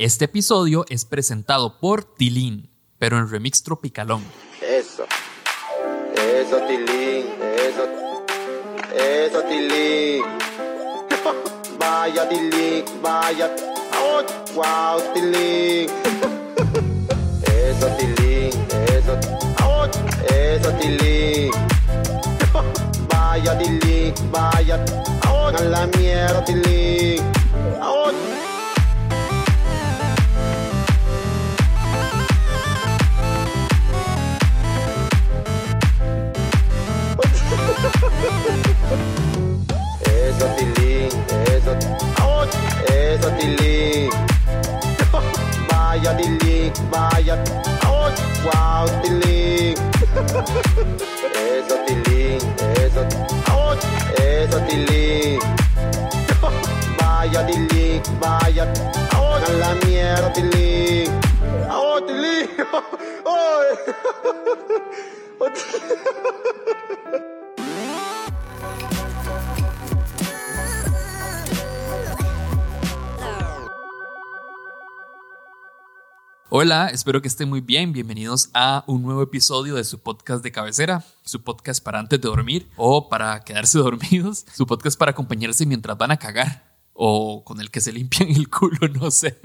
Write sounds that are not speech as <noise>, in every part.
Este episodio es presentado por Tilín, pero en remix tropicalón. Eso. Eso, Tilín. Eso. Eso, Tilín. <laughs> vaya, Tilín. Vaya. Oh, wow, Tilín. Eso, Tilín. Eso. Oh, eso, Tilín. vaya, Tilín. Vaya. Oh, a la mierda, Tilín. Oh. Eso, Tilín, eso, eso, Tilín. <laughs> Vaya, Tilín, vaya, wow, Tilín. Eso, Tilín, eso, eso, Tilín. <laughs> Vaya, Tilín, vaya, ¡Auch! a la mierda, Tilín. ¡Oh, Tilín! <laughs> Hola, espero que estén muy bien. Bienvenidos a un nuevo episodio de su podcast de cabecera, su podcast para antes de dormir o para quedarse <laughs> dormidos, su podcast para acompañarse mientras van a cagar o con el que se limpian el culo, <laughs> no sé.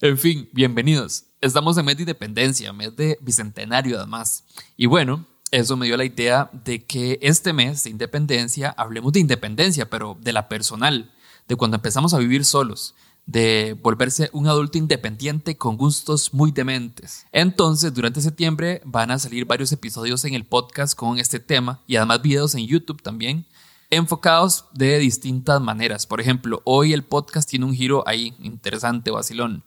en fin, bienvenidos. Estamos en mes de independencia, mes de bicentenario además. Y bueno, eso me dio la idea de que este mes de independencia hablemos de independencia, pero de la personal, de cuando empezamos a vivir solos de volverse un adulto independiente con gustos muy dementes. Entonces, durante septiembre van a salir varios episodios en el podcast con este tema y además videos en YouTube también, enfocados de distintas maneras. Por ejemplo, hoy el podcast tiene un giro ahí interesante, vacilón.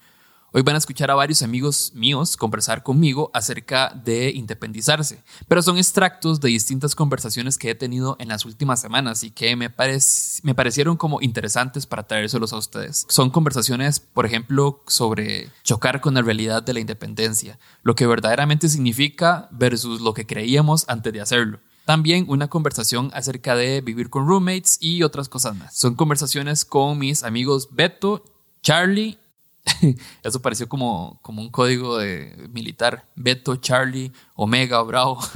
Hoy van a escuchar a varios amigos míos conversar conmigo acerca de independizarse, pero son extractos de distintas conversaciones que he tenido en las últimas semanas y que me, parecieron como interesantes para traérselos a ustedes. Son conversaciones, por ejemplo, sobre chocar con la realidad de la independencia, lo que verdaderamente significa versus lo que creíamos antes de hacerlo. También una conversación acerca de vivir con roommates y otras cosas más. Son conversaciones con mis amigos Beto, Charlie <laughs> Eso pareció como, como un código de militar. Beto, Charlie, Omega, Bravo. <laughs>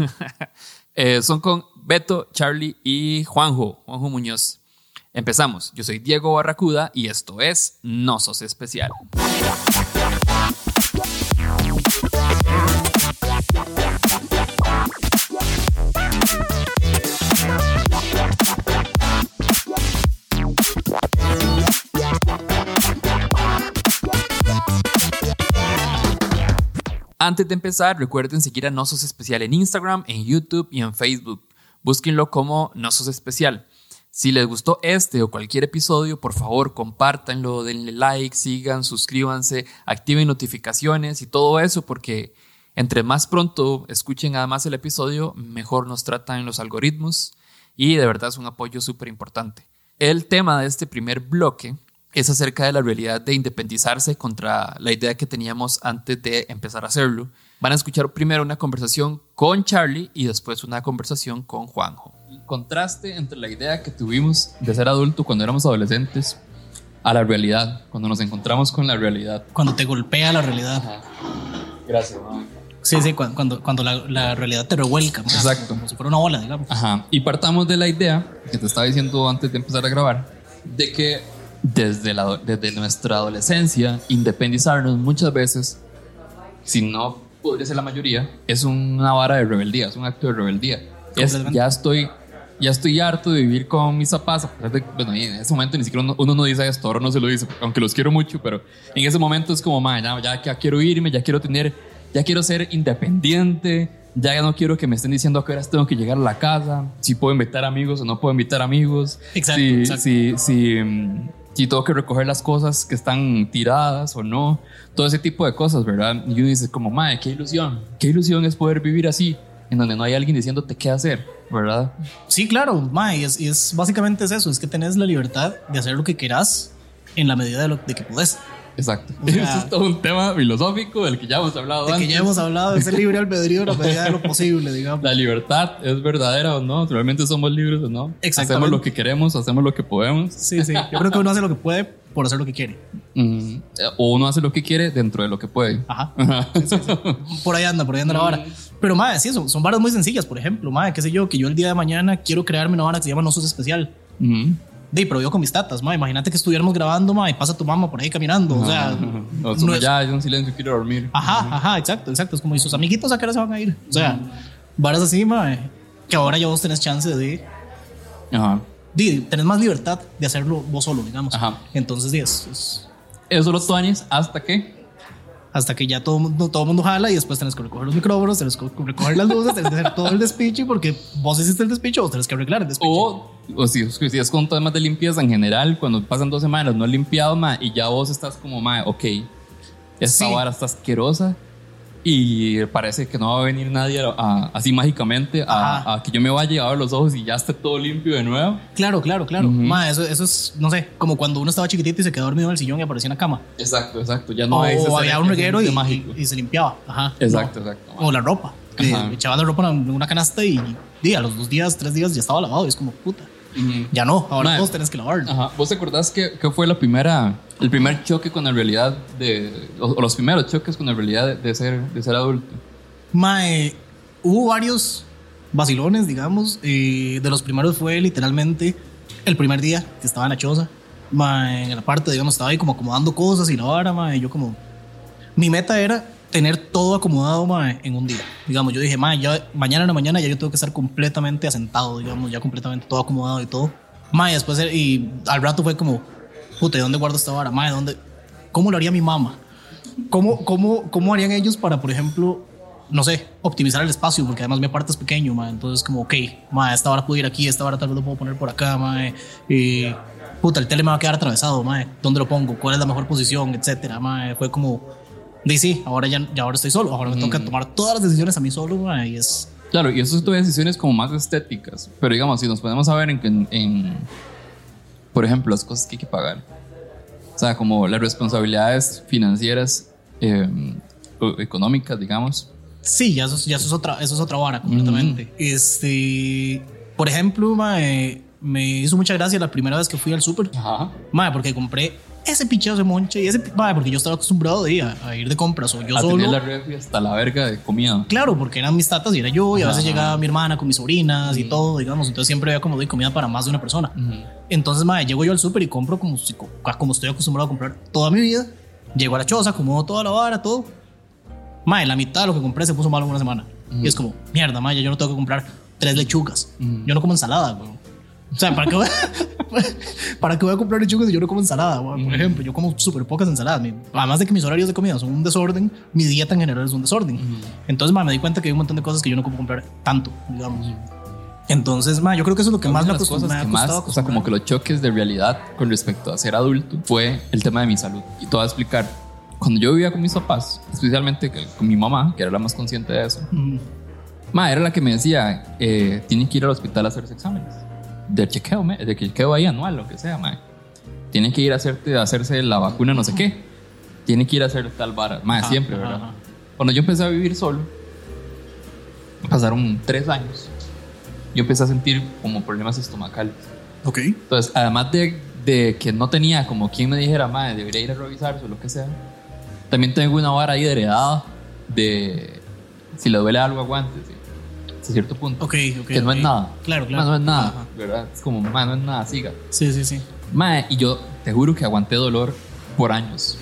Eh, son con Beto, Charlie y Juanjo, Juanjo Muñoz. Empezamos. Yo soy Diego Barracuda y esto es No Sos Especial. Antes de empezar, recuerden seguir a Nosos Especial en Instagram, en YouTube y en Facebook. Búsquenlo como Nosos Especial. Si les gustó este o cualquier episodio, por favor, compártanlo, denle like, sigan, suscríbanse, activen notificaciones y todo eso, porque entre más pronto escuchen además el episodio, mejor nos tratan los algoritmos y de verdad es un apoyo súper importante. El tema de este primer bloque es acerca de la realidad de independizarse contra la idea que teníamos antes de empezar a hacerlo. Van a escuchar primero una conversación con Charlie y después una conversación con Juanjo. El contraste entre la idea que tuvimos de ser adulto cuando éramos adolescentes a la realidad, cuando nos encontramos con la realidad. Cuando te golpea la realidad. Gracias, Sí, sí, cuando, cuando la, realidad te revuelca. Exacto. Como, si fuera una ola, digamos. Ajá. Y partamos de la idea que te estaba diciendo antes de empezar a grabar, de que desde, la, desde nuestra adolescencia, independizarnos muchas veces, si no podría ser la mayoría, es una vara de rebeldía, es un acto de rebeldía. Es, ya estoy ya estoy harto de vivir con mis papás. bueno, en ese momento ni siquiera uno, no dice esto, ahora no se lo dice, aunque los quiero mucho, pero en ese momento es como, ya, ya, ya, quiero irme, ya quiero tener, ya quiero ser independiente, ya no quiero que me estén diciendo a qué horas tengo que llegar a la casa, si puedo invitar amigos o no puedo invitar amigos. Exacto. Si, exacto. si, si, si tengo que recoger las cosas que están tiradas o no, todo ese tipo de cosas, ¿verdad? Y uno dice como, madre, qué ilusión, qué ilusión es poder vivir así, en donde no hay alguien diciéndote qué hacer, ¿verdad? Sí, claro, madre, y es, básicamente es eso, es que tenés la libertad de hacer lo que quieras en la medida de, lo, que puedes. Exacto. O sea- <laughs> Eso es todo un tema filosófico del que ya hemos hablado De que antes. ya hemos hablado de ese <laughs> libre albedrío en la medida de lo posible, digamos. La libertad es verdadera o no, realmente somos libres o no. Hacemos lo que queremos, hacemos lo que podemos. Sí, sí. Yo creo que uno hace lo que puede por hacer lo que quiere. Mm, O uno hace lo que quiere dentro de lo que puede. Ajá. <laughs> Ajá. Por ahí anda, por ahí anda la vara. Pero, madre, sí, son, son varas muy sencillas. Por ejemplo, madre, qué sé yo, que yo el día de mañana quiero crearme una vara que se llama No Sos Especial. Ujú. De, pero yo con mis tatas, madre. Imagínate que estuviéramos grabando, madre, y pasa tu mamá por ahí caminando. O sea, no es- ya hay un silencio, quiero dormir. Ajá, ajá, exacto, exacto. Es como, ¿y sus amiguitos a qué hora se van a ir? O sea, varas así, madre, que ahora ya vos tenés chance de, Ajá. de tenés más libertad de hacerlo vos solo, digamos. Ajá. Entonces, sí, es, es- Eso tuanis hasta que. Hasta que ya todo mundo, todo mundo jala y después tenés que recoger los micrófonos, tenés que recoger las luces, tenés que hacer todo el despiche porque vos hiciste el despiche, vos tenés que arreglar el despiche. O, o si, si es con temas de limpieza en general, cuando pasan dos semanas no has limpiado, ma, y ya vos estás como, ma, ok, esta Sí. vara está asquerosa y parece que no va a venir nadie a- a- así mágicamente a, que yo me vaya a ver los ojos y ya esté todo limpio de nuevo. Claro, claro, claro. Ma, eso, eso es, no sé, como cuando uno estaba chiquitito y se quedó dormido en el sillón y aparecía en la cama. Exacto, exacto. Ya no o había un reguero y, mágico. y- se limpiaba. Ajá. Exacto, No. exacto. O la ropa. Echaban la ropa en una canasta y, y a los dos días, tres días ya estaba lavado. Y es como, puta. Ya no, ahora Ma. todos tenés que lavarlo. Ajá. ¿Vos te acordás que, que fue la primera, el primer choque con la realidad de, o, o los primeros choques con la realidad de, de ser, de ser adulto? Mae, hubo varios vacilones, digamos. y de los primeros fue literalmente el primer día que estaba en la choza. Mae, en la parte, digamos, estaba ahí como acomodando cosas y la vara, mae. y Yo como... Mi meta era tener todo acomodado, mae, en un día. Digamos, yo dije, mae, ya mañana en la mañana ya yo tengo que estar completamente asentado, digamos, ya completamente todo acomodado y todo. Mae, después, y al rato fue como, puta, ¿de dónde guardo esta vara? Mae, ¿dónde? ¿Cómo lo haría mi mamá? ¿Cómo, cómo, ¿Cómo harían ellos para, por ejemplo, no sé, optimizar el espacio? Porque además mi aparte es pequeño, ma, entonces como, ok, ma, esta hora puedo ir aquí, esta hora tal vez lo puedo poner por acá, ma, y puta, el tele me va a quedar atravesado, ma, ¿dónde lo pongo? ¿Cuál es la mejor posición? Etcétera, ma, fue como, di sí, ahora ya, ya ahora estoy solo, ahora me toca tomar todas las decisiones a mí solo, y es, Claro, y eso es todas decisiones como más estéticas. Pero digamos, si nos ponemos a ver en, en, en, por ejemplo, las cosas que hay que pagar. O sea, como las responsabilidades financieras, eh, económicas, digamos. sí, ya eso, es- ya eso es otra, eso es otra vara completamente. Este, por ejemplo, ma, eh, me hizo mucha gracia la primera vez que fui al súper. Porque compré ese picheo de monche y ese. Madre, porque yo estaba acostumbrado de ir a, a ir de compras o yo A solo. tener la refri hasta la verga de comida. Claro, porque eran mis tatas y era yo, y a veces Ajá. llegaba mi hermana con mis sobrinas y todo, digamos. Entonces siempre había como de comida para más de una persona. Entonces, madre, llego yo al súper y compro como, como estoy acostumbrado a comprar toda mi vida. Llego a la choza, acomodo toda la vara, todo. Madre, la mitad de lo que compré se puso malo en una semana. Y es como, mierda, madre, yo no tengo que comprar tres lechugas. Yo no como ensalada, güey. O sea, ¿para qué, voy a, <laughs> ¿para qué voy a comprar lechugas si yo no como ensalada? güey? Por ejemplo, yo como súper pocas ensaladas. Además de que mis horarios de comida son un desorden, mi dieta en general es un desorden. Entonces, ma, me di cuenta que hay un montón de cosas que yo no puedo comprar tanto, digamos. Entonces, ma, yo creo que eso es lo que más me, las cosas me ha que más, o sea, como que los choques de realidad con respecto a ser adulto fue el tema de mi salud. Y te voy a explicar. Cuando yo vivía con mis papás, especialmente con mi mamá, que era la más consciente de eso, Mm, Ma, era la que me decía, eh, tiene que ir al hospital a hacerse exámenes. De chequeo, me- de chequeo ahí anual, lo que sea, ma. Tiene que ir a, hacerte, a hacerse la vacuna no sé qué. Tiene que ir a hacer tal vara. Ma, Ajá, siempre, ¿verdad? ajá. Cuando yo empecé a vivir solo, pasaron tres años. Yo empecé a sentir como problemas estomacales. Ok. Entonces, además de, de que no tenía como quien me dijera, madre, debería ir a revisarse o lo que sea, también tengo una vara ahí de heredada de si le duele algo, aguante, ¿sí? Hasta cierto punto. Ok, ok. que no ok. es nada. Claro, claro. no es nada, Ajá. ¿verdad? Es como, ma, no es nada, siga. Sí, sí, sí. Mae, y yo te juro que aguanté dolor por años.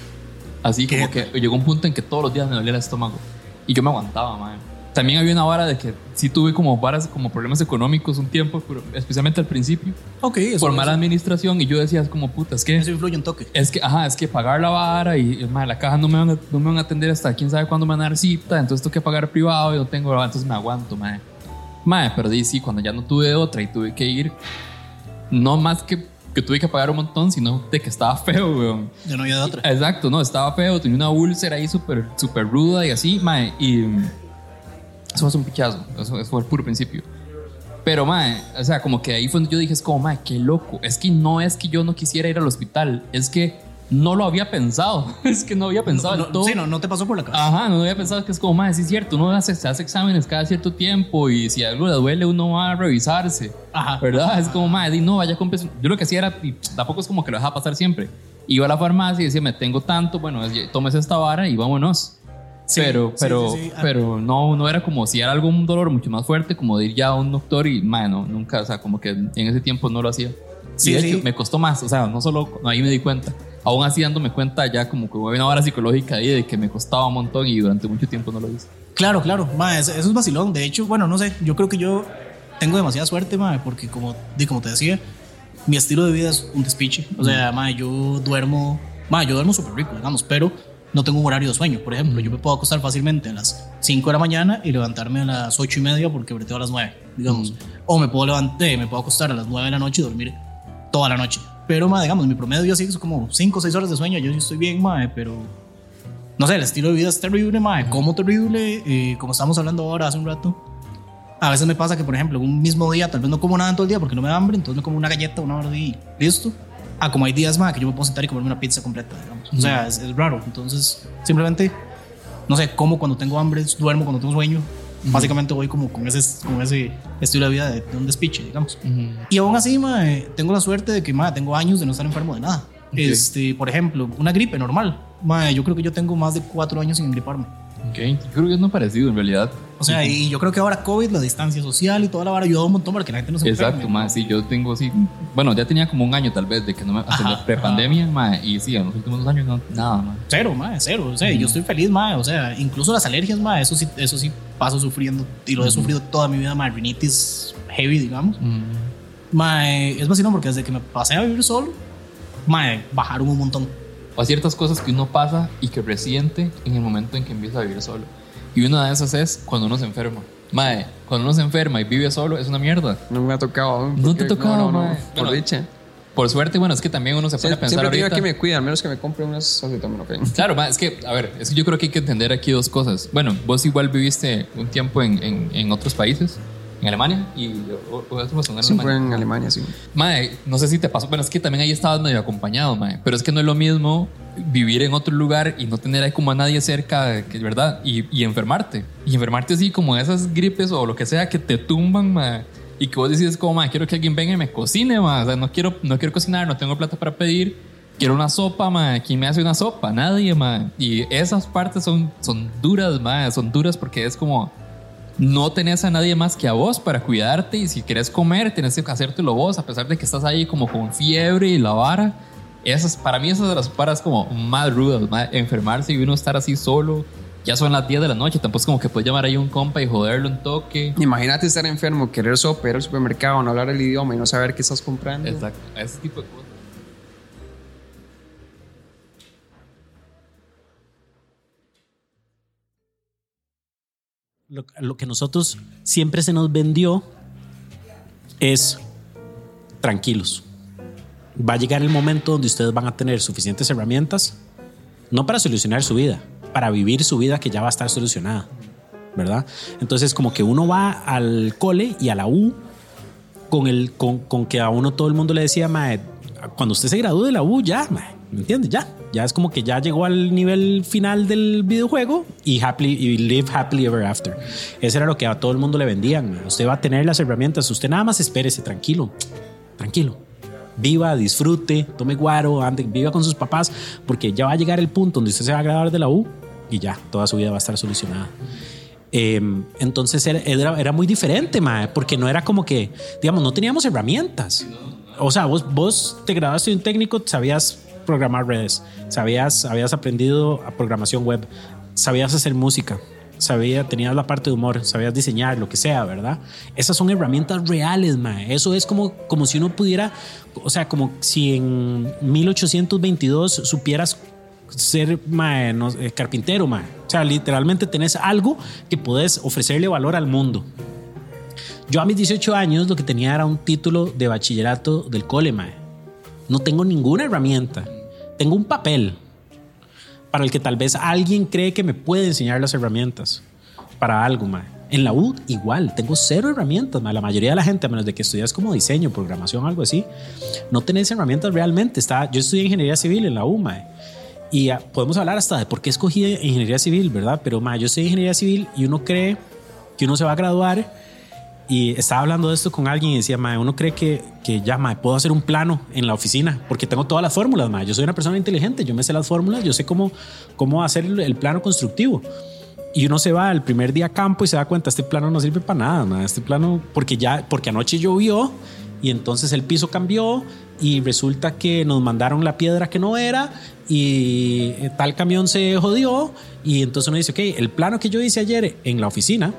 Así ¿Qué? como que llegó un punto en que todos los días me dolía el estómago. Y yo me aguantaba, mae. También había una vara de que sí tuve como varas, como problemas económicos un tiempo, pero especialmente al principio, Ok, eso, por mala eso, administración. Y yo decía, es como puta, es que, eso influye un toque. es que, ajá, es que pagar la vara y, y, mae, la caja no me, van a, no me van a atender hasta quién sabe cuándo me van a dar cita, entonces tengo que pagar privado y no tengo, entonces me aguanto, mae. Mae, pero sí, cuando ya no tuve otra y tuve que ir, no más que, que tuve que pagar un montón, sino de que estaba feo, weón. Ya no había de otra. Exacto, no, estaba feo, tenía una úlcera ahí súper super ruda y así, mae, y mm, eso fue un pichazo, eso, eso fue el puro principio. Pero, mae, o sea, como que ahí fue donde yo dije, es como, mae, qué loco, es que no es que yo no quisiera ir al hospital, es que no lo había pensado. <laughs> es que no había pensado No, en todo. sí, no, no te pasó por la cabeza. Ajá, no había pensado que es como, más sí es cierto, uno hace, se hace exámenes cada cierto tiempo y si algo le duele uno va a revisarse. Ajá. ¿Verdad? Es como, más, no, vaya con peso. Yo lo que hacía era, y tampoco es como que lo dejaba pasar siempre. Iba a la farmacia y decía, me tengo tanto, bueno, es- tómese esta vara y vámonos. Sí, pero, pero, sí, sí. Ah. pero no, no era como si era algún dolor mucho más fuerte, como de ir ya a un doctor y, mano, nunca, o sea, como que en ese tiempo no lo hacía. Sí, y de sí. hecho, me costó más, o sea, no solo ahí me di cuenta, aún así dándome cuenta ya como que hubo una hora psicológica ahí de que me costaba un montón y durante mucho tiempo no lo hice. Claro, claro, ma, eso, es vacilón. De hecho, bueno, no sé, yo creo que yo tengo demasiada suerte, ma, porque como, como te decía, mi estilo de vida es un despiche. O sea, ma, yo duermo, ma, yo duermo súper rico, digamos, pero no tengo un horario de sueño. Por ejemplo, yo me puedo acostar fácilmente a las 5 de la mañana y levantarme a las 8 y media porque breteo a las 9, digamos. O me puedo levantar, me puedo acostar a las 9 de la noche y dormir toda la noche. Pero, ma, digamos, mi promedio así es como 5 o 6 horas de sueño. Yo sí estoy bien, ma, pero no sé, el estilo de vida es terrible, mae, como terrible, eh, como estamos hablando ahora hace un rato. A veces me pasa que, por ejemplo, un mismo día, tal vez no como nada en todo el día porque no me da hambre, entonces me como una galleta, una hora y listo. Ah, como hay días más que yo me puedo sentar y comerme una pizza completa, digamos. O sea, es, es raro. Entonces, simplemente, no sé, como cuando tengo hambre, duermo cuando tengo sueño. Básicamente voy como con ese, con ese estilo de vida de, de un despiche, digamos. Y aún así, mae, tengo la suerte de que mae, tengo años de no estar enfermo de nada. Este, por ejemplo, una gripe normal. Mae, yo creo que yo tengo más de cuatro años sin engriparme. Ok, yo creo que es no parecido en realidad. O sea, y yo creo que ahora COVID, la distancia social y toda la vara ayuda un montón para que la gente no se Exacto, enferme. más sí, yo tengo así, bueno, ya tenía como un año tal vez de que no me, hasta la prepandemia, ma, y sí, en los últimos dos años no, nada, más. Cero, mae, cero. O sea, yo estoy feliz, mae. O sea, incluso las alergias, mae, eso sí, eso sí paso sufriendo. Y lo he sufrido toda mi vida, mae. Rinitis heavy, digamos. Mae, es vacilón porque desde que me pasé a vivir solo, mae, bajaron un montón. O ciertas cosas que uno pasa y que resiente en el momento en que empieza a vivir solo. Y una de esas es cuando uno se enferma. Mae, cuando uno se enferma y vive solo es una mierda. No me ha tocado. No te ha tocado, no, no, mae. Por Bueno, dicha. Por suerte, bueno, es que también uno se pone a pensar Siempre digo que me cuida, al menos que me compre unas acetaminofén. <laughs> Claro, ma, es que, a ver, es que yo creo que hay que entender aquí dos cosas. Bueno, vos igual viviste un tiempo en, en, en otros países, en Alemania, y o, o eso pasó en Siempre Alemania. en Alemania, sí. Mae, no sé si te pasó, pero es que también ahí estabas medio acompañado, mae. Pero es que no es lo mismo vivir en otro lugar y no tener ahí como a nadie cerca, que es verdad, y, y enfermarte. Y enfermarte así como esas gripes o lo que sea que te tumban, mae. Y que vos decís como, mae, quiero que alguien venga y me cocine, mae. O sea, no quiero, no quiero cocinar, no tengo plata para pedir. Quiero una sopa, mae. ¿Quién me hace una sopa? Nadie, mae. Y esas partes son, son duras, mae. Son duras porque es como no tenés a nadie más que a vos para cuidarte y si querés comer tenés que hacértelo vos a pesar de que estás ahí como con fiebre y la vara. Esas, para mí esas de las paras como más rudas, más enfermarse y uno estar así solo. Ya son las 10 de la noche, tampoco es como que puedes llamar ahí a un compa y joderlo un toque. Imagínate estar enfermo, querer sopa, ir al supermercado, no hablar el idioma y no saber qué estás comprando. Exacto, ese tipo de cosas. lo, lo que nosotros siempre se nos vendió es tranquilos. Va a llegar el momento donde ustedes van a tener suficientes herramientas, no para solucionar su vida, para vivir su vida que ya va a estar solucionada, ¿verdad? Entonces como que uno va al cole y a la U con, el, con, con que a uno todo el mundo le decía, mae, cuando usted se gradúe de la U, ya, ¿me entiendes? Ya, ya es como que ya llegó al nivel final del videojuego y, happily, y live happily ever after. Eso era lo que a todo el mundo le vendían. mae. Usted va a tener las herramientas, usted nada más espérese, tranquilo, tranquilo. Viva, disfrute, tome guaro, ande, viva con sus papás, porque ya va a llegar el punto donde usted se va a graduar de la U y ya, toda su vida va a estar solucionada. Eh, entonces era, era, era muy diferente, mae, porque no era como que, digamos, no teníamos herramientas. O sea, vos, vos te graduaste de un técnico, sabías programar redes, sabías, habías aprendido a programación web, sabías hacer música, sabía, tenías la parte de humor, sabías diseñar, lo que sea, ¿verdad? Esas son herramientas reales, mae. Eso es como, como si uno pudiera, o sea, como si en 1822 supieras ser mae, no, eh, carpintero, mae. O sea, literalmente tenés algo que podés ofrecerle valor al mundo. Yo a mis 18 años lo que tenía era un título de bachillerato del cole, mae. No tengo ninguna herramienta. Tengo un papel para el que tal vez alguien cree que me puede enseñar las herramientas para algo, mae. En la U igual, tengo cero herramientas. mae. La mayoría de la gente, a menos de que estudias como diseño, programación, algo así, no tenés herramientas realmente. Está, yo estudié ingeniería civil en la U, mae. Y ah, podemos hablar hasta de por qué escogí ingeniería civil, ¿verdad? Pero mae, yo estudié ingeniería civil y uno cree que uno se va a graduar y estaba hablando de esto con alguien y decía, mae, uno cree que, que ya, mae, puedo hacer un plano en la oficina porque tengo todas las fórmulas, mae. Yo soy una persona inteligente, yo me sé las fórmulas, yo sé cómo, cómo hacer el, plano constructivo. Y uno se va el primer día a campo y se da cuenta, este plano no sirve para nada, mae. Este plano, porque ya, porque anoche llovió y entonces el piso cambió y resulta que nos mandaron la piedra que no era y eh, tal camión se jodió y entonces uno dice, ok, el plano que yo hice ayer en la oficina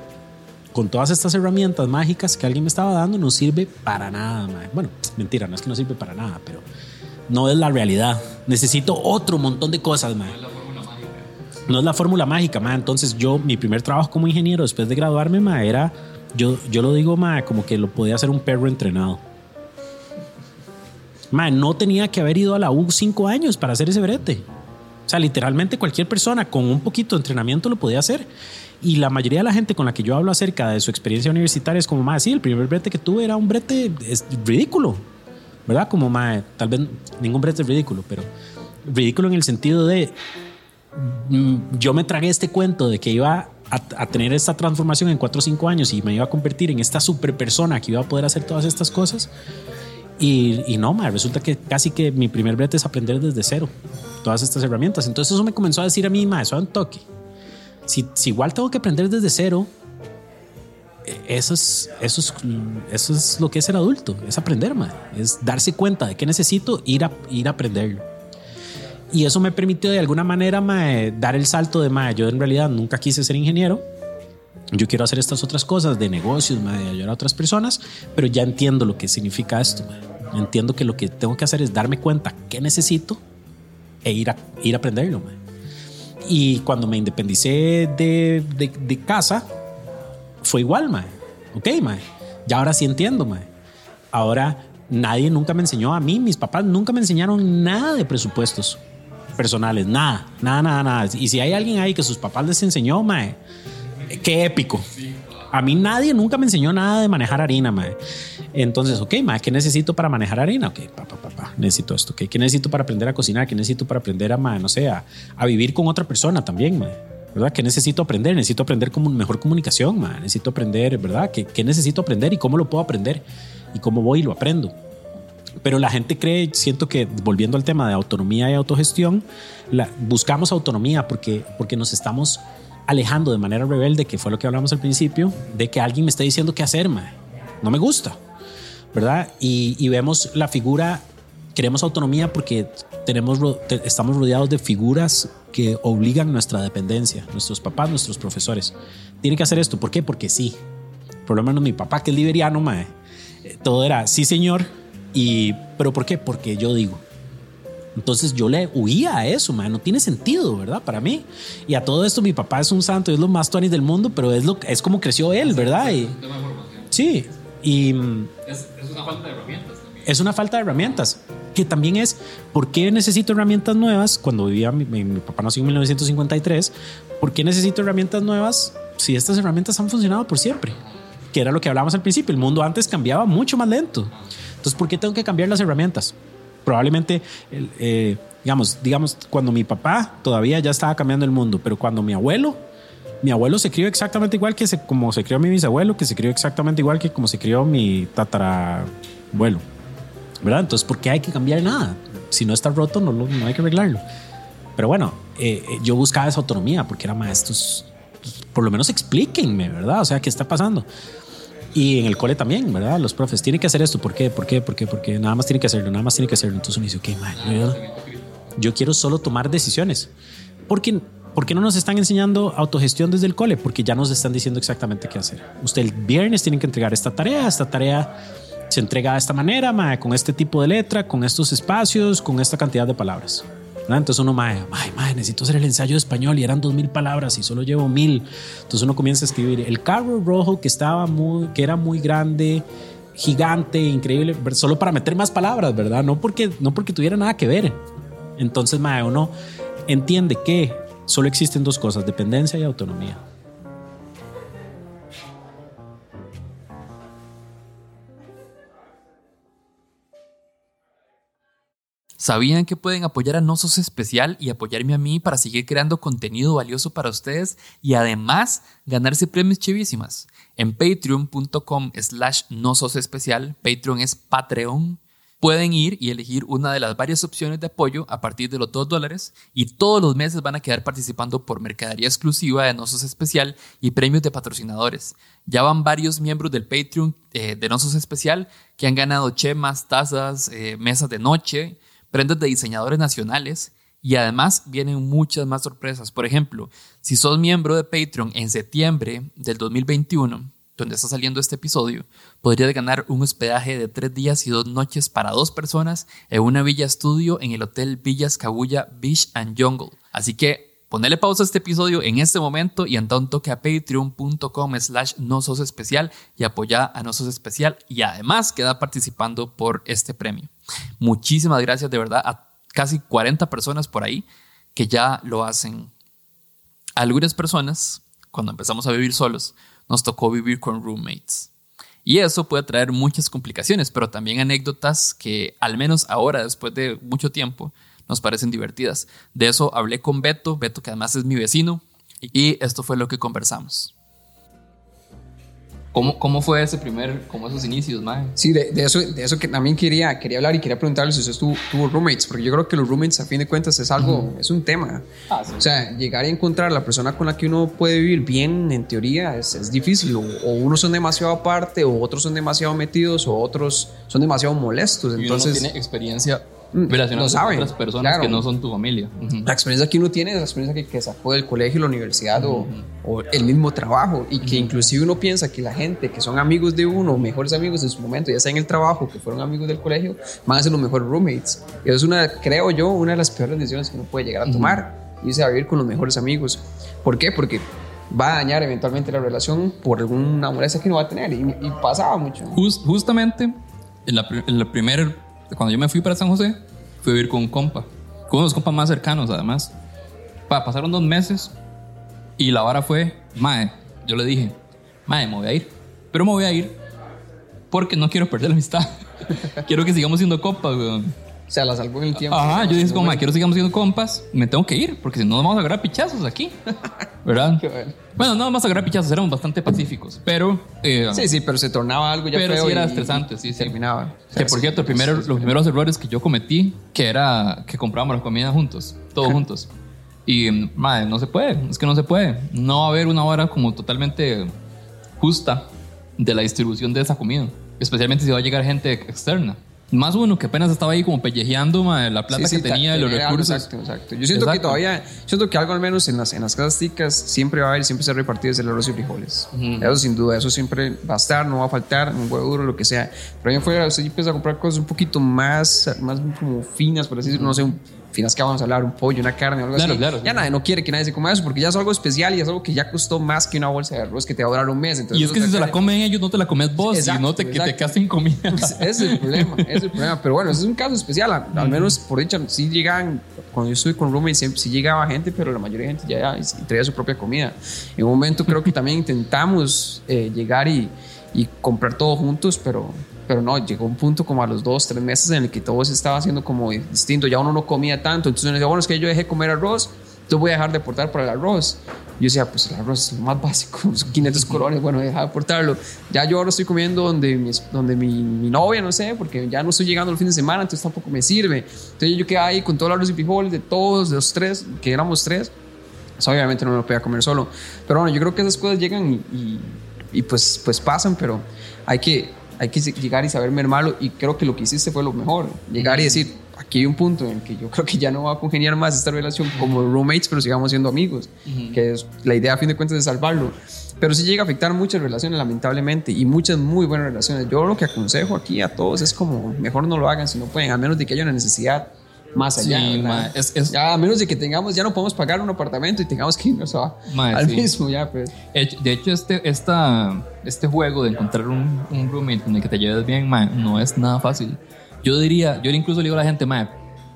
con todas estas herramientas mágicas que alguien me estaba dando no sirve para nada. mae. Bueno, mentira, no es que no sirve para nada, pero no es la realidad. Necesito otro montón de cosas, mae. No es la fórmula mágica, mae. Entonces yo, mi primer trabajo como ingeniero después de graduarme, mae, era, yo, yo lo digo, mae, como que lo podía hacer un perro entrenado. Mae, no tenía que haber ido a la U cinco años para hacer ese brete. O sea, literalmente cualquier persona con un poquito de entrenamiento lo podía hacer. Y la mayoría de la gente con la que yo hablo acerca de su experiencia universitaria es como, más sí, el primer brete que tuve era un brete es ridículo, ¿verdad? Como, más tal vez ningún brete es ridículo, pero ridículo en el sentido de mm, yo me tragué este cuento de que iba a tener esta transformación en cuatro o cinco años y me iba a convertir en esta super persona que iba a poder hacer todas estas cosas. Y, y no, ma, resulta que casi que mi primer brete es aprender desde cero todas estas herramientas. Entonces eso me comenzó a decir a mí, ma, eso es un toque. Si, si igual tengo que aprender desde cero, eh, eso es, eso, es, eso es lo que es ser adulto, es aprender, ma. es darse cuenta de que necesito ir a, ir a aprenderlo. Y eso me permitió de alguna manera ma, eh, dar el salto de, ma, yo en realidad nunca quise ser ingeniero, yo quiero hacer estas otras cosas de negocios, de ayudar a otras personas, pero ya entiendo lo que significa esto. ma. Entiendo que lo que tengo que hacer es darme cuenta qué necesito e ir a, ir a aprenderlo. ma. Y cuando me independicé de, de, de casa, fue igual, mae. Ok, mae. Ya ahora sí entiendo, mae. Ahora nadie nunca me enseñó a mí, mis papás nunca me enseñaron nada de presupuestos personales, nada, nada, nada, nada. Y si hay alguien ahí que sus papás les enseñó, mae, qué épico. A mí nadie nunca me enseñó nada de manejar harina, mae. Entonces, ok, mae, ¿qué necesito para manejar harina? Ok, papá, papá, necesito esto. ok. ¿Qué necesito para aprender a cocinar? ¿Qué necesito para aprender a, no sé, a, a vivir con otra persona también, mae? ¿Verdad? ¿Qué necesito aprender? Necesito aprender como mejor comunicación, mae. Necesito aprender, ¿verdad? ¿Qué, ¿Qué necesito aprender y cómo lo puedo aprender? Y cómo voy y lo aprendo. Pero la gente cree, siento que volviendo al tema de autonomía y autogestión, la- buscamos autonomía porque, porque nos estamos alejando de manera rebelde, que fue lo que hablamos al principio, de que alguien me esté diciendo qué hacer, mae. no me gusta, ¿verdad? Y, y vemos la figura, queremos autonomía porque tenemos, estamos rodeados de figuras que obligan nuestra dependencia, nuestros papás, nuestros profesores. Tienen que hacer esto, ¿por qué? Porque sí. Por lo menos mi papá, que es liberiano, mae, eh, todo era sí, señor. Y, ¿Pero por qué? Porque yo digo. Entonces yo le huía a eso, man. no tiene sentido, ¿verdad? Para mí. Y a todo esto mi papá es un santo, es lo más tuanis del mundo, pero es, lo, es como creció él, ¿verdad? Y, sí, y mm, Es, es una falta de herramientas también. es una falta de herramientas, que también es, ¿por qué necesito herramientas nuevas? Cuando vivía, mi, mi- mi papá nació en 1953, ¿por qué necesito herramientas nuevas si estas herramientas han funcionado por siempre? Que era lo que hablábamos al principio, el mundo antes cambiaba mucho más lento. Entonces, ¿por qué tengo que cambiar las herramientas? Probablemente, eh, digamos, digamos, cuando mi papá todavía ya estaba cambiando el mundo, pero cuando mi abuelo, mi abuelo se crió exactamente igual que se, como se crió mi bisabuelo, que se crió exactamente igual que como se crió mi tatarabuelo. ¿Verdad? Entonces, ¿por qué hay que cambiar nada? Si no está roto, no hay que arreglarlo. Pero bueno, eh, eh, yo buscaba esa autonomía porque era maestros, por lo menos explíquenme, ¿verdad? O sea, ¿qué está pasando? Y en el cole también, ¿verdad? Los profes tienen que hacer esto. ¿Por qué? ¿Por qué? ¿Por qué? Porque nada más tiene que hacerlo, nada más tiene que hacerlo. Entonces uno dice, ok, man, yo, yo quiero solo tomar decisiones. Porque, ¿Por qué no nos están enseñando autogestión desde el cole? Porque ya nos están diciendo exactamente qué hacer. Usted el viernes tiene que entregar esta tarea, esta tarea se entrega de esta manera, con este tipo de letra, con estos espacios, con esta cantidad de palabras. ¿No? Entonces uno, mae, mae, mae, necesito hacer el ensayo de español y eran dos mil palabras y solo llevo mil. Entonces uno comienza a escribir el carro rojo que estaba muy, que era muy grande, gigante, increíble, solo para meter más palabras, ¿verdad? No porque, no porque tuviera nada que ver. Entonces, mae, uno entiende que solo existen dos cosas, dependencia y autonomía. ¿Sabían que pueden apoyar a No Sos Especial y apoyarme a mí para seguir creando contenido valioso para ustedes y además ganarse premios chivísimas? En patreon.com slash no sos especial, Patreon es Patreon, pueden ir y elegir una de las varias opciones de apoyo a partir de los 2 dólares y todos los meses van a quedar participando por mercadería exclusiva de Nosos Especial y premios de patrocinadores. Ya van varios miembros del Patreon eh, de Nosos Especial que han ganado chemas, tazas, eh, mesas de noche, prendas de diseñadores nacionales y además vienen muchas más sorpresas. Por ejemplo, si sos miembro de Patreon en septiembre del 2021, donde está saliendo este episodio, podrías ganar un hospedaje de tres días y dos noches para dos personas en una villa estudio en el Hotel Villas Cabulla Beach and Jungle. Así que ponele pausa a este episodio en este momento y anda un toque a patreon.com slash no sos especial y apoya a no sos especial y además queda participando por este premio. Muchísimas gracias de verdad a casi 40 personas por ahí que ya lo hacen. Algunas personas, cuando empezamos a vivir solos, nos tocó vivir con roommates. Y eso puede traer muchas complicaciones, pero también anécdotas que al menos ahora, después de mucho tiempo, nos parecen divertidas. De eso hablé con Beto, Beto que además es mi vecino, y esto fue lo que conversamos. ¿Cómo, cómo fue ese primer, cómo esos inicios, mae? Sí, de, de eso, de eso que también quería, quería hablar y quería preguntarle si usted tuvo, tuvo roommates, porque yo creo que los roommates a fin de cuentas es algo, es un tema. Ah, sí. O sea, llegar y encontrar la persona con la que uno puede vivir bien, en teoría, es, es difícil. O, o unos son demasiado aparte, o otros son demasiado metidos, o otros son demasiado molestos. Y Entonces, uno tiene experiencia Mm, relacionada lo saben, con otras personas claro. que no son tu familia. Ujú. la experiencia que uno tiene es la experiencia que, que sacó del colegio, la universidad o, o el mismo trabajo y que inclusive uno piensa que la gente que son amigos de uno, mejores amigos en su momento, ya sea en el trabajo, que fueron amigos del colegio, van a ser los mejores roommates. Y eso es una, creo yo, una de las peores decisiones que uno puede llegar a tomar, irse a vivir con los mejores amigos. ¿Por qué? Porque va a dañar eventualmente la relación por alguna molestia que uno va a tener y, y pasaba mucho. Jus- justamente, en la, en la primera, cuando yo me fui para San José, fui a vivir con un compa, con uno de los compas más cercanos además. Pa, pasaron dos meses y la vara fue, mae, yo le dije, mae, me voy a ir, pero me voy a ir porque no quiero perder la amistad. <laughs> quiero que sigamos siendo compas, weón. O sea, la salvó en el tiempo. Ajá, yo dije, como, quiero que sigamos siendo compas, me tengo que ir porque si no nos vamos a agarrar pichazos aquí, <laughs> ¿verdad? Qué bueno. Bueno, no vamos a agarrar pichazos, éramos bastante pacíficos, pero... eh, Sí, sí, pero se tornaba algo ya Pero feo sí era y- estresante, sí, y sí. terminaba. O Que sea, por sí, cierto, primero, es- los primeros errores que yo cometí, que era que comprábamos la comida juntos, todos juntos. Y, mm, madre, no se puede, es que no se puede. No va a haber una hora como totalmente justa de la distribución de esa comida. Especialmente si va a llegar gente externa. Más uno que apenas estaba ahí como pellejeando la plata Sí, que tenía ta- los recursos. Exacto, exacto. Yo siento que todavía, siento que algo al menos en las, en las casas ticas siempre va a haber, siempre se repartido es el arroz y frijoles. Eso sin duda, eso siempre va a estar, no va a faltar, un huevo duro, lo que sea. Pero ahí afuera usted empieza a comprar cosas un poquito más, más como finas, por así decirlo, no sé, un- finas que vamos a hablar, un pollo, una carne, algo Claro, así. claro. Ya nadie no quiere que nadie se coma eso porque ya es algo especial y es algo que ya costó más que una bolsa de arroz que te va a durar un mes. Entonces, Y es que si se la come comen ellos, no te la comes vos, Exacto, y no te, que te quedas sin comida. <laughs> ese es el problema, ese es el problema. Pero bueno, ese es un caso especial. Al, al menos por dicha, sí llegaban, cuando yo estuve con roommates, siempre sí llegaba gente, pero la mayoría de gente ya, ya traía su propia comida. En un momento creo que también intentamos eh, llegar y, y comprar todo juntos, pero, pero no, llegó un punto como a los dos, tres meses en el que todo se estaba haciendo como distinto. Ya uno no comía tanto, entonces uno decía, bueno, es que yo dejé de comer arroz, entonces voy a dejar de aportar para el arroz. Yo decía, pues el arroz es lo más básico, <laughs> son 500 colones, bueno, deja de aportarlo. Ya yo ahora estoy comiendo donde, mi, donde mi, mi novia, no sé, porque ya no estoy llegando el fin de semana, entonces tampoco me sirve. Entonces yo quedaba ahí con todo el arroz y frijoles de todos, de los tres, que éramos tres. Eso obviamente no me lo podía comer solo. Pero bueno, yo creo que esas cosas llegan y, y, y pues, pues pasan, pero hay que, hay que llegar y saber mermarlo. Y creo que lo que hiciste fue lo mejor. Llegar y decir, aquí hay un punto en el que yo creo que ya no va a congeniar más esta relación como roommates, pero sigamos siendo amigos. Que es la idea a fin de cuentas de salvarlo. Pero sí llega a afectar muchas relaciones, lamentablemente, y muchas muy buenas relaciones. Yo lo que aconsejo aquí a todos es como, mejor no lo hagan si no pueden, a menos de que haya una necesidad más allá. Sí, ma, es- es- Ya, a menos de que tengamos, ya no podemos pagar un apartamento y tengamos que irnos a- Ma, al sí. mismo, ya, pues. De hecho, este, esta, este juego de encontrar un, un roommate con el que te lleves bien, mae, no es nada fácil. Yo diría, yo incluso le digo a la gente, mae,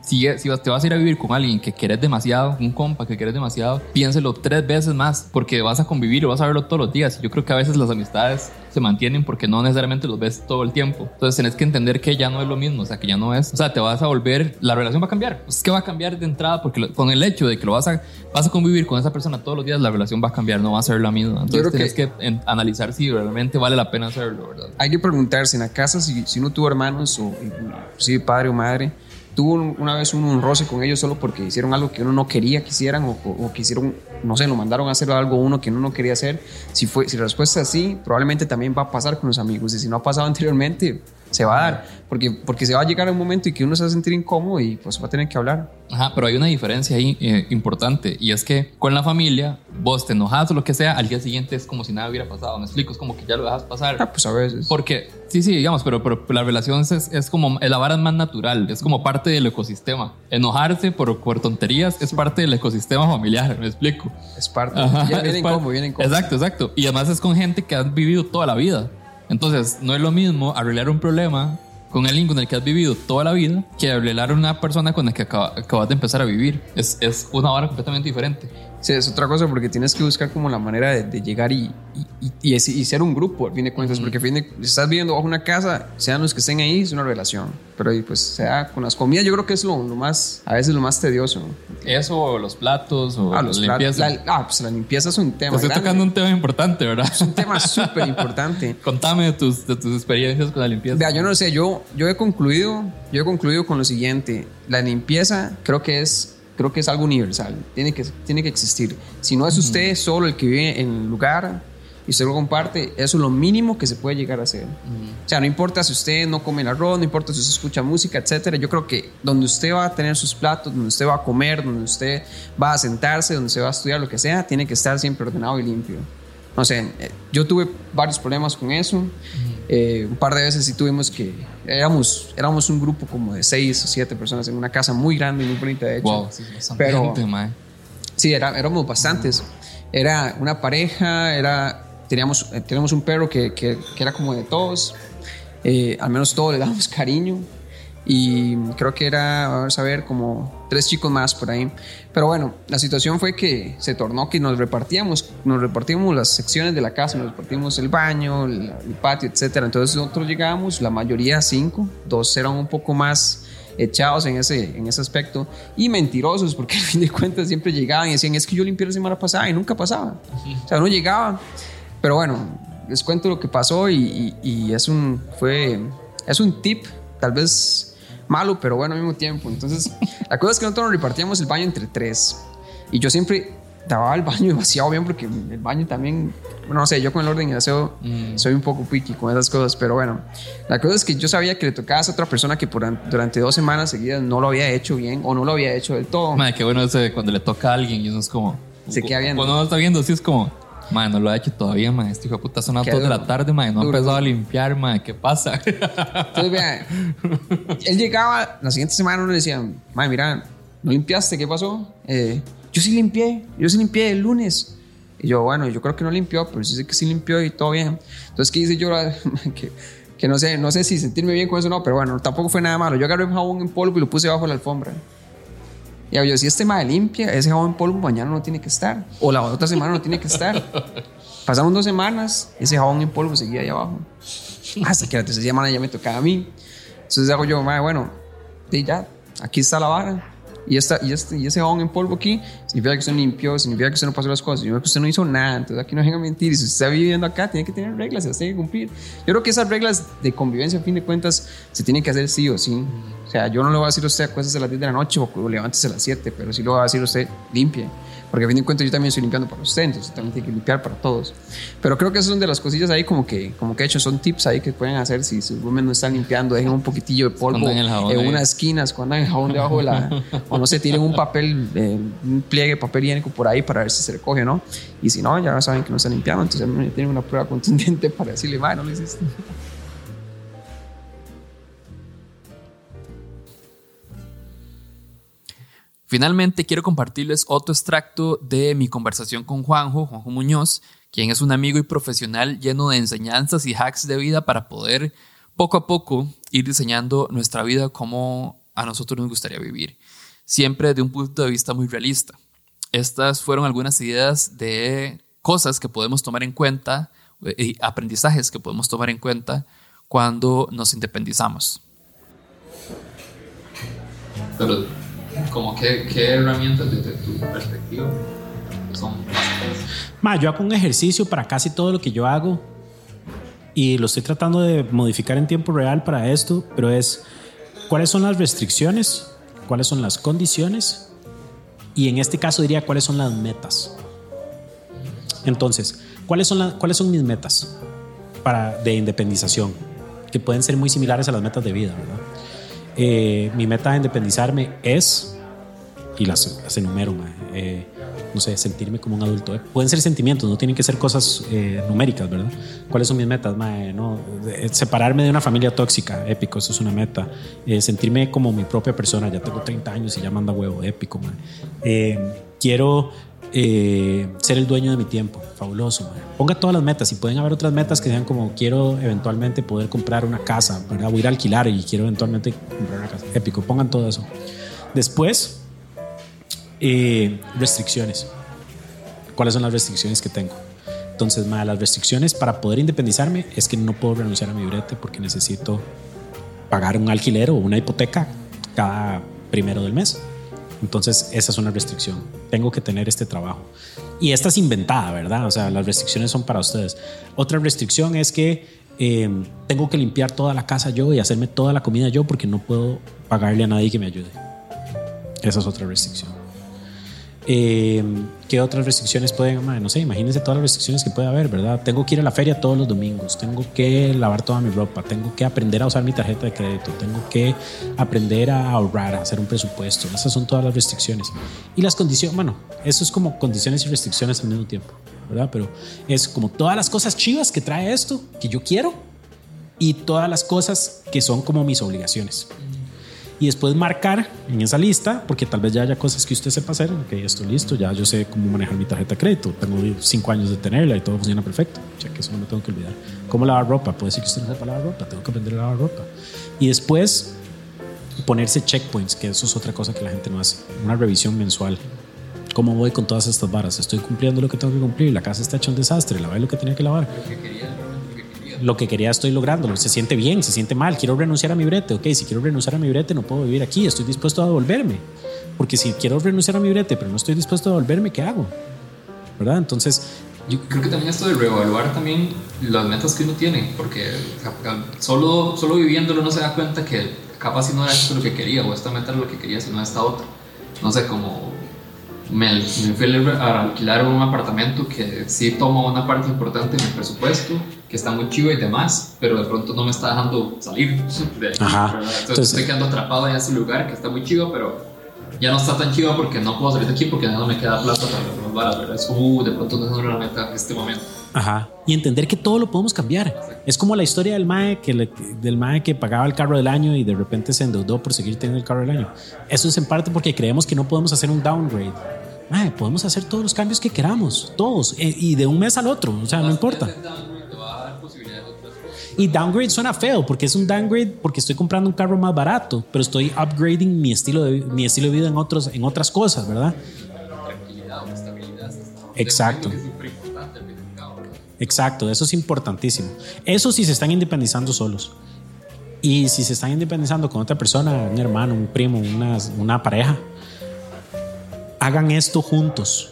si, si te vas a ir a vivir con alguien que quieres demasiado, un compa que quieres demasiado, piénselo tres veces más porque vas a convivir o vas a verlo todos los días. Yo creo que a veces las amistades se mantienen porque no necesariamente los ves todo el tiempo. Entonces tenés que entender que ya no es lo mismo, o sea, que ya no es, o sea, te vas a volver, la relación va a cambiar. Es que va a cambiar de entrada porque lo- con el hecho de que lo vas a, vas a convivir con esa persona todos los días, la relación va a cambiar, no va a ser la misma. Entonces tienes que, en- analizar si realmente vale la pena hacerlo, ¿verdad? Hay que preguntarse en la casa si, si uno tuvo hermanos o si padre o madre, tuvo un- una vez uno un roce con ellos solo porque hicieron algo que uno no quería que hicieran o, o- o que hicieron, no sé, lo mandaron a hacer algo uno que uno no quería hacer. Si, fue, si la respuesta es sí, probablemente también va a pasar con los amigos. Y si no ha pasado <laughs> anteriormente, se va a dar. Porque, porque se va a llegar a un momento en que uno se va a sentir incómodo y pues va a tener que hablar. Ajá, pero hay una diferencia ahí eh, importante y es que con la familia, vos te enojas o lo que sea, al día siguiente es como si nada hubiera pasado. Me explico, es como que ya lo dejas pasar. Ah, pues a veces. Porque, sí, sí, digamos, pero, pero la relación es, es como, la vara es más natural, es como parte del ecosistema. Enojarse por, por tonterías es parte del ecosistema familiar, me explico. es parte. Ajá, Ya es vienen par- como, vienen como. Exacto, exacto. Y además es con gente que has vivido toda la vida. Entonces, no es lo mismo arreglar un problema con alguien con el que has vivido toda la vida que arreglar una persona con la que acaba- acabas de empezar a vivir. Es, es una vara completamente diferente. Sí, es otra cosa porque tienes que buscar como la manera de, de llegar y, y, y- y ser un grupo, al fin de cuentas, porque al fin de, si estás viviendo bajo una casa, sean los que estén ahí, es una relación. Pero ahí, pues sea con las comidas, yo creo que es lo, lo más, a veces lo más tedioso. Eso, o los platos, o Ah, los limpieza. platos- la- ah, pues la limpieza es un tema. Te estoy grande. tocando un tema importante, ¿verdad? Es un tema <laughs> súper importante. Contame de tus, de tus experiencias con la limpieza. Vea, yo no sé, yo, yo he concluido, yo he concluido con lo siguiente. La limpieza creo que es, creo que es algo universal. Tiene que, tiene que existir. Si no es usted solo el que vive en el lugar y usted lo comparte, eso es lo mínimo que se puede llegar a hacer. O sea, no importa si usted no come el arroz, no importa si usted escucha música, etcétera. Yo creo que donde usted va a tener sus platos, donde usted va a comer, donde usted va a sentarse, donde usted va a estudiar, lo que sea, tiene que estar siempre ordenado y limpio. No sé, eh, yo tuve varios problemas con eso. Eh, un par de veces sí tuvimos que. Éramos, éramos un grupo como de seis o siete personas en una casa muy grande y muy bonita, de hecho. Wow, sí, Pero- gente. Sí, era, éramos bastantes. Era una pareja, era, teníamos, eh, teníamos un perro que, que- que era como de todos. Eh, al menos todos le dábamos cariño. Y creo que era, vamos a ver, como tres chicos más por ahí. Pero bueno, la situación fue que se tornó que nos repartíamos, nos repartíamos las secciones de la casa, nos repartimos el baño, el, el patio, etcétera. Entonces nosotros llegábamos, la mayoría cinco, dos eran un poco más echados en ese, en ese aspecto y mentirosos porque al fin de cuentas siempre llegaban y decían es que yo limpié la semana pasada y nunca pasaba o sea no llegaba pero bueno les cuento lo que pasó y, y- y es un fue es un tip tal vez malo pero bueno al mismo tiempo entonces la cosa es que nosotros nos repartíamos el baño entre tres y yo siempre daba el baño <laughs> demasiado bien porque el baño también bueno, no sé yo con el orden y el aseo soy un poco picky con esas cosas pero bueno la cosa es que yo sabía que le tocaba a otra persona que por, an- durante dos semanas seguidas no lo había hecho bien o no lo había hecho del todo. Mae, qué bueno ese cuando le toca a alguien y uno es como. Se queda viendo. Cuando uno está viendo, sí es como. Mae, no lo ha hecho todavía, mae. Este hijo de puta son las Qué 2 de la tarde, mae. No ha empezado a limpiar, mae. ¿Qué pasa? Entonces, vean, él llegaba, la siguiente semana uno le decía, madre, mira, ¿no limpiaste? ¿Qué pasó? Eh, yo sí limpié, yo sí limpié el lunes. Y yo, bueno, yo creo que no limpió, pero sí sé que sí limpió y todo bien. Entonces, ¿qué hice yo? <laughs> que, que no sé, no sé si sentirme bien con eso o no, pero bueno, tampoco fue nada malo. Yo agarré un jabón en polvo y lo puse bajo la alfombra. Y yo, si este madre limpia, ese jabón en polvo mañana no tiene que estar. O la otra semana no tiene que estar. <laughs> Pasamos dos semanas, ese jabón en polvo seguía ahí abajo. Hasta que la tercera semana ya me tocaba a mí. Entonces hago yo, madre, bueno, y ya, aquí está la vara. Y, esta, y, este, y ese jabón en polvo aquí significa que usted limpió, significa que usted no pasó las cosas, significa que usted no hizo nada. Entonces aquí no venga a mentir. Y si usted está viviendo acá, tiene que tener reglas, se las tiene que cumplir. Yo creo que esas reglas de convivencia, a fin de cuentas, se tienen que hacer sí o sí. O sea, yo no le voy a decir a usted acuéstese a las 10 de la noche o levántese a las 7, pero sí le voy a decir a usted limpie. Porque a fin de cuentas yo también estoy limpiando para usted, entonces también tiene que limpiar para todos. Pero creo que esas son de las cosillas ahí como que, como que he hecho, son tips ahí que pueden hacer si sus roomies no están limpiando, dejen un poquitillo de polvo el jabón en unas esquinas, cuando el jabón debajo de la... <laughs> o no sé, tienen un papel, eh, un pliegue de papel higiénico por ahí para ver si se recoge o no. Y si no, ya saben que no están limpiando, entonces tienen una prueba contundente <laughs> para decirle, "Ma, no lo hiciste. Finalmente, quiero compartirles otro extracto de mi conversación con Juanjo, Juanjo Muñoz, quien es un amigo y profesional lleno de enseñanzas y hacks de vida para poder poco a poco ir diseñando nuestra vida como a nosotros nos gustaría vivir, siempre desde un punto de vista muy realista. Estas fueron algunas ideas de cosas que podemos tomar en cuenta eh, y aprendizajes que podemos tomar en cuenta cuando nos independizamos. Como qué, qué herramientas desde tu perspectiva son Ma, yo hago un ejercicio para casi todo lo que yo hago y lo estoy tratando de modificar en tiempo real para esto, pero es cuáles son las restricciones, cuáles son las condiciones y en este caso diría cuáles son las metas. Entonces, ¿cuáles son, las, ¿cuáles son mis metas para, de independización? Que pueden ser muy similares a las metas de vida, ¿verdad? Eh, mi meta de independizarme es, y las, las enumero, ma, eh, no sé, sentirme como un adulto. ¿eh? Pueden ser sentimientos, no tienen que ser cosas eh, numéricas, ¿verdad? ¿Cuáles son mis metas? Mae, no, eh, separarme de una familia tóxica, épico, eso es una meta. Eh, sentirme como mi propia persona, ya tengo 30 años y ya manda huevo, épico. mae. Quiero eh, ser el dueño de mi tiempo, fabuloso. mae. Ponga todas las metas y pueden haber otras metas que sean como quiero eventualmente poder comprar una casa, ¿verdad? Voy a ir a alquilar y quiero eventualmente comprar una casa, épico. Pongan todo eso. Después, eh, restricciones. ¿Cuáles son las restricciones que tengo? Entonces, ma, las restricciones para poder independizarme es que no puedo renunciar a mi brete porque necesito pagar un alquiler o una hipoteca cada primero del mes. Entonces, esa es una restricción. Tengo que tener este trabajo. Y esta es inventada, ¿verdad? O sea, las restricciones son para ustedes. Otra restricción es que eh, tengo que limpiar toda la casa yo y hacerme toda la comida yo porque no puedo pagarle a nadie que me ayude. Esa es otra restricción. Eh, ¿Qué otras restricciones pueden haber? No sé, imagínense todas las restricciones que puede haber, ¿verdad? Tengo que ir a la feria todos los domingos, tengo que lavar toda mi ropa, tengo que aprender a usar mi tarjeta de crédito, tengo que aprender a ahorrar, a hacer un presupuesto. Esas son todas las restricciones. Y las condiciones, bueno, eso es como condiciones y restricciones al mismo tiempo, ¿verdad? Pero es como todas las cosas chivas que trae esto, que yo quiero, y todas las cosas que son como mis obligaciones y después marcar en esa lista, porque tal vez ya haya cosas que usted sepa hacer, ok, estoy listo, ya yo sé cómo manejar mi tarjeta de crédito, tengo cinco años de tenerla y todo funciona perfecto, o sea que eso no me tengo que olvidar. ¿Cómo lavar ropa? Puede ser que usted no sepa lavar ropa, tengo que aprender a lavar ropa. Y después ponerse checkpoints, que eso es otra cosa que la gente no hace, una revisión mensual. ¿Cómo voy con todas estas varas? ¿Estoy cumpliendo lo que tengo que cumplir? ¿La casa está hecha un desastre? ¿Lavé lo que tenía que lavar? lo que quería estoy lográndolo. Se siente bien, se siente mal. Quiero renunciar a mi brete. Ok, si quiero renunciar a mi brete, no puedo vivir aquí. Estoy dispuesto a devolverme. Porque si quiero renunciar a mi brete, pero no estoy dispuesto a devolverme, ¿qué hago? ¿Verdad? Entonces, Yo creo que también esto de reevaluar también las metas que uno tiene, porque solo, solo viviéndolo no se da cuenta que capaz si no era esto lo que quería, o esta meta era lo que quería, sino esta otra. No sé, como me, me fui a alquilar un apartamento que sí toma una parte importante de mi presupuesto, que está muy chivo y demás, pero de pronto no me está dejando salir de. Ajá. Entonces, Entonces- estoy quedando atrapado en ese lugar que está muy chivo, pero ya no está tan chivo porque no puedo salir de aquí porque ya no me queda plata para las varas, ¿verdad? Es como, uh, de pronto no es una meta en este momento. Ajá. Y entender que todo lo podemos cambiar. Es como la historia del mae que, le- del mae que pagaba el carro del año y de repente se endeudó por seguir teniendo el carro del año. Eso es en parte porque creemos que no podemos hacer un downgrade. Mae, podemos hacer todos los cambios que queramos, todos, eh, y de un mes al otro, o sea, no importa. Y downgrade suena feo porque es un downgrade porque estoy comprando un carro más barato, pero estoy upgrading mi estilo de, mi estilo de vida en, otros, en otras cosas, ¿verdad? Exacto. Exacto, eso es importantísimo. Eso si se están independizando solos. Y si se están independizando con otra persona, un hermano, un primo, una, una pareja, hagan esto juntos.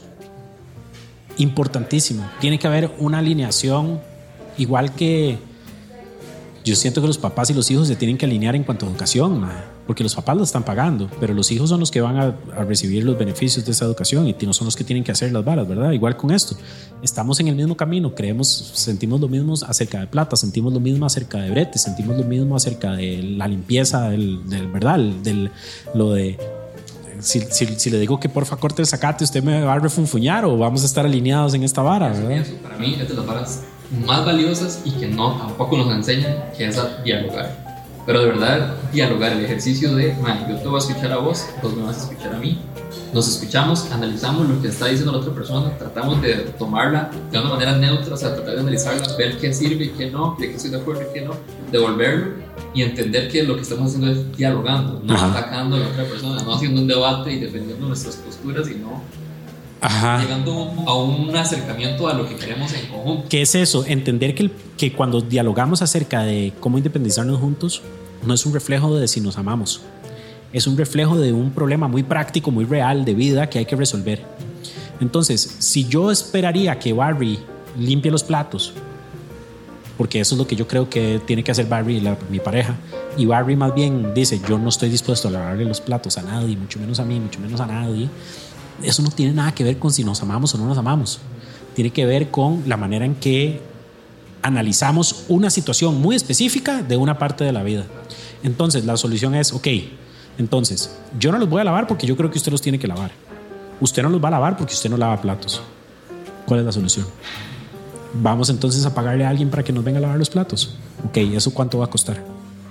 Importantísimo. Tiene que haber una alineación, igual que yo siento que los papás y los hijos se tienen que alinear en cuanto a educación, ma, porque los papás lo están pagando, pero los hijos son los que van a, a recibir los beneficios de esa educación y no son los que tienen que hacer las varas, ¿verdad? Igual con esto. Estamos en el mismo camino, creemos, sentimos lo mismo acerca de plata, sentimos lo mismo acerca de bretes, sentimos lo mismo acerca de la limpieza, del, del ¿verdad? Del, lo de si, si, si, le digo que porfa corte el zacate, usted me va a refunfuñar o vamos a estar alineados en esta vara, ¿verdad? Eso para mí es de las varas más valiosas y que no tampoco nos enseñan, que es a dialogar. Pero de verdad, dialogar, el ejercicio de, man, yo te voy a escuchar a vos, vos me vas a escuchar a mí. nos escuchamos, analizamos lo que está diciendo la otra persona, tratamos de tomarla de una manera neutra, o sea, tratar de analizarla, ver qué sirve y qué no, de qué estoy de acuerdo y qué no, devolverlo y entender que lo que estamos haciendo es dialogando, no Ajá. atacando a la otra persona, no haciendo un debate y defendiendo nuestras posturas, sino Ajá. llegando a un acercamiento a lo que queremos en conjunto. ¿Qué es eso? Entender que, el- que cuando dialogamos acerca de cómo independizarnos juntos, no es un reflejo de si nos amamos. Es un reflejo de un problema muy práctico, muy real de vida que hay que resolver. Entonces, si yo esperaría que Barry limpie los platos, porque eso es lo que yo creo que tiene que hacer Barry, la- mi pareja, y Barry más bien dice, yo no estoy dispuesto a lavarle los platos a nadie, mucho menos a mí, mucho menos a nadie, eso no tiene nada que ver con si nos amamos o no nos amamos. Tiene que ver con la manera en que analizamos una situación muy específica de una parte de la vida. Entonces, la solución es, ok, entonces, yo no los voy a lavar porque yo creo que usted los tiene que lavar. Usted no los va a lavar porque usted no lava platos. ¿Cuál es la solución? Vamos entonces a pagarle a alguien para que nos venga a lavar los platos. Ok, ¿eso cuánto va a costar?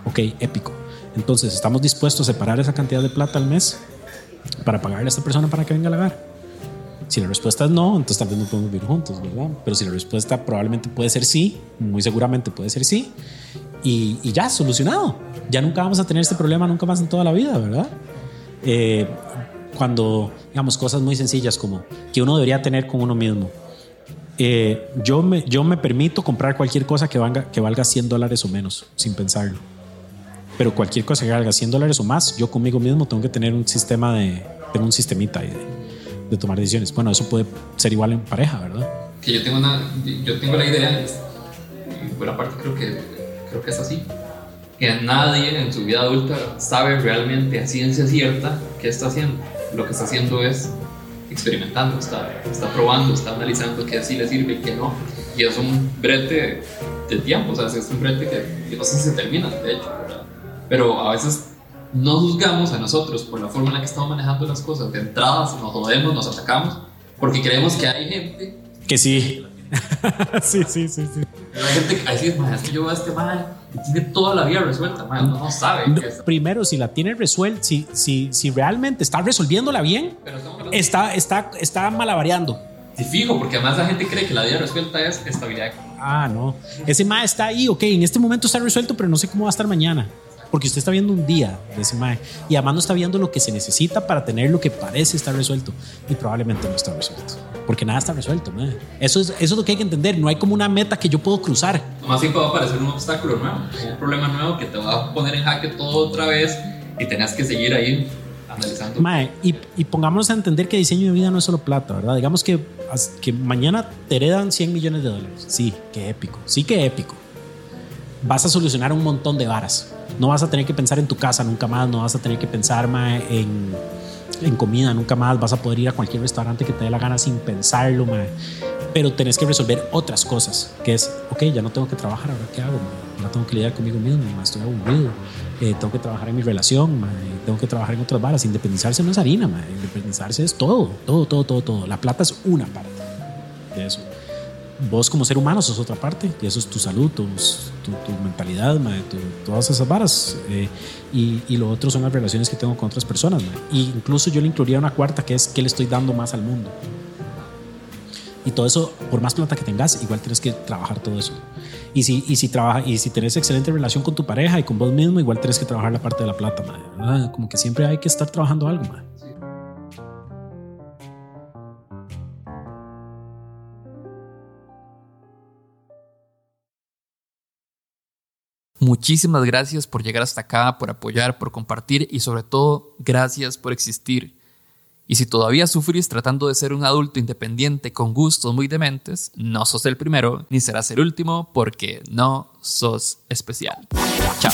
Ok, épico. Entonces, ¿estamos dispuestos a separar esa cantidad de plata al mes para pagarle a esta persona para que venga a lavar? Si la respuesta es no, entonces tal vez no podemos vivir juntos, ¿verdad? Pero si la respuesta probablemente puede ser sí, muy seguramente puede ser sí, y, ya, solucionado. Ya nunca vamos a tener este problema, nunca más en toda la vida, ¿verdad? Eh, cuando, digamos, cosas muy sencillas como que uno debería tener con uno mismo. Eh, yo, me, yo me permito comprar cualquier cosa que, valga, que valga 100 dólares o menos, sin pensarlo. Pero cualquier cosa que valga 100 dólares o más, yo conmigo mismo tengo que tener un sistema de, tengo un sistemita de, de tomar decisiones. Bueno, eso puede ser igual en pareja, ¿verdad? que yo tengo una yo tengo la idea y por aparte creo que creo que es así que nadie en su vida adulta sabe realmente a ciencia cierta qué está haciendo lo que está haciendo es experimentando está, está probando está analizando qué sí le sirve y qué no y es un brete de tiempo o sea es un brete que, que no sé si se termina de hecho ¿verdad? Pero a veces no juzgamos a nosotros por la forma en la que estamos manejando las cosas de entradas nos jodemos nos atacamos porque creemos que hay gente Que sí. <laughs> sí, sí, sí, sí. Pero hay gente que así es, "Mae, es que yo veo a este mal y tiene toda la vida resuelta, mae, uno no sabe. No, primero, si la tiene resuelta, si, si, si realmente está resolviéndola bien, Pero está, está, está malabareando. de fijo, porque además la gente cree que la vida resuelta es estabilidad. Ah, no. Ese mae está ahí, ok, en este momento está resuelto, pero no sé cómo va a estar mañana. Porque usted está viendo un día de ese mae y además no está viendo lo que se necesita para tener lo que parece estar resuelto y probablemente no está resuelto. Porque nada está resuelto, mae. Eso es, eso es lo que hay que entender. No hay como una meta que yo puedo cruzar. Nomás siempre va a aparecer un obstáculo nuevo, un problema nuevo que te va a poner en jaque todo otra vez y tenés que seguir ahí analizando. Mae, y, y pongámonos a entender que diseño de vida no es solo plata, ¿verdad? Digamos que, que mañana te heredan 100 millones de dólares. Sí, qué épico. Sí, qué épico. Vas a solucionar un montón de varas. No vas a tener que pensar en tu casa nunca más. No vas a tener que pensar mae, en, en comida nunca más. Vas a poder ir a cualquier restaurante que te dé la gana sin pensarlo, mae. Pero tenés que resolver otras cosas. Que es, ok, ya no tengo que trabajar. ¿Ahora qué hago? mae? Ahora tengo que lidiar conmigo mismo. mae, Estoy aburrido. Eh, tengo que trabajar en mi relación. Tengo que trabajar en otras varas. Independizarse no es harina. mae, Independizarse es todo. Todo, todo, todo, todo. La plata es una parte de eso. Vos como ser humano sos otra parte y eso es tu salud, tu, tu mentalidad, todas esas varas. eh, y, y lo otro son las relaciones que tengo con otras personas. mae. Y incluso yo le incluiría una cuarta que es que le estoy dando más al mundo. Y todo eso, por más plata que tengas, igual tienes que trabajar todo eso. Y si, y si, trabaja, y si tenés excelente relación con tu pareja y con vos mismo, igual tienes que trabajar la parte de la plata. Como que siempre hay que estar trabajando algo. Muchísimas gracias por llegar hasta acá, por apoyar, por compartir y sobre todo gracias por existir. Y si todavía sufrís tratando de ser un adulto independiente con gustos muy dementes, no sos el primero ni serás el último porque no sos especial. Chao.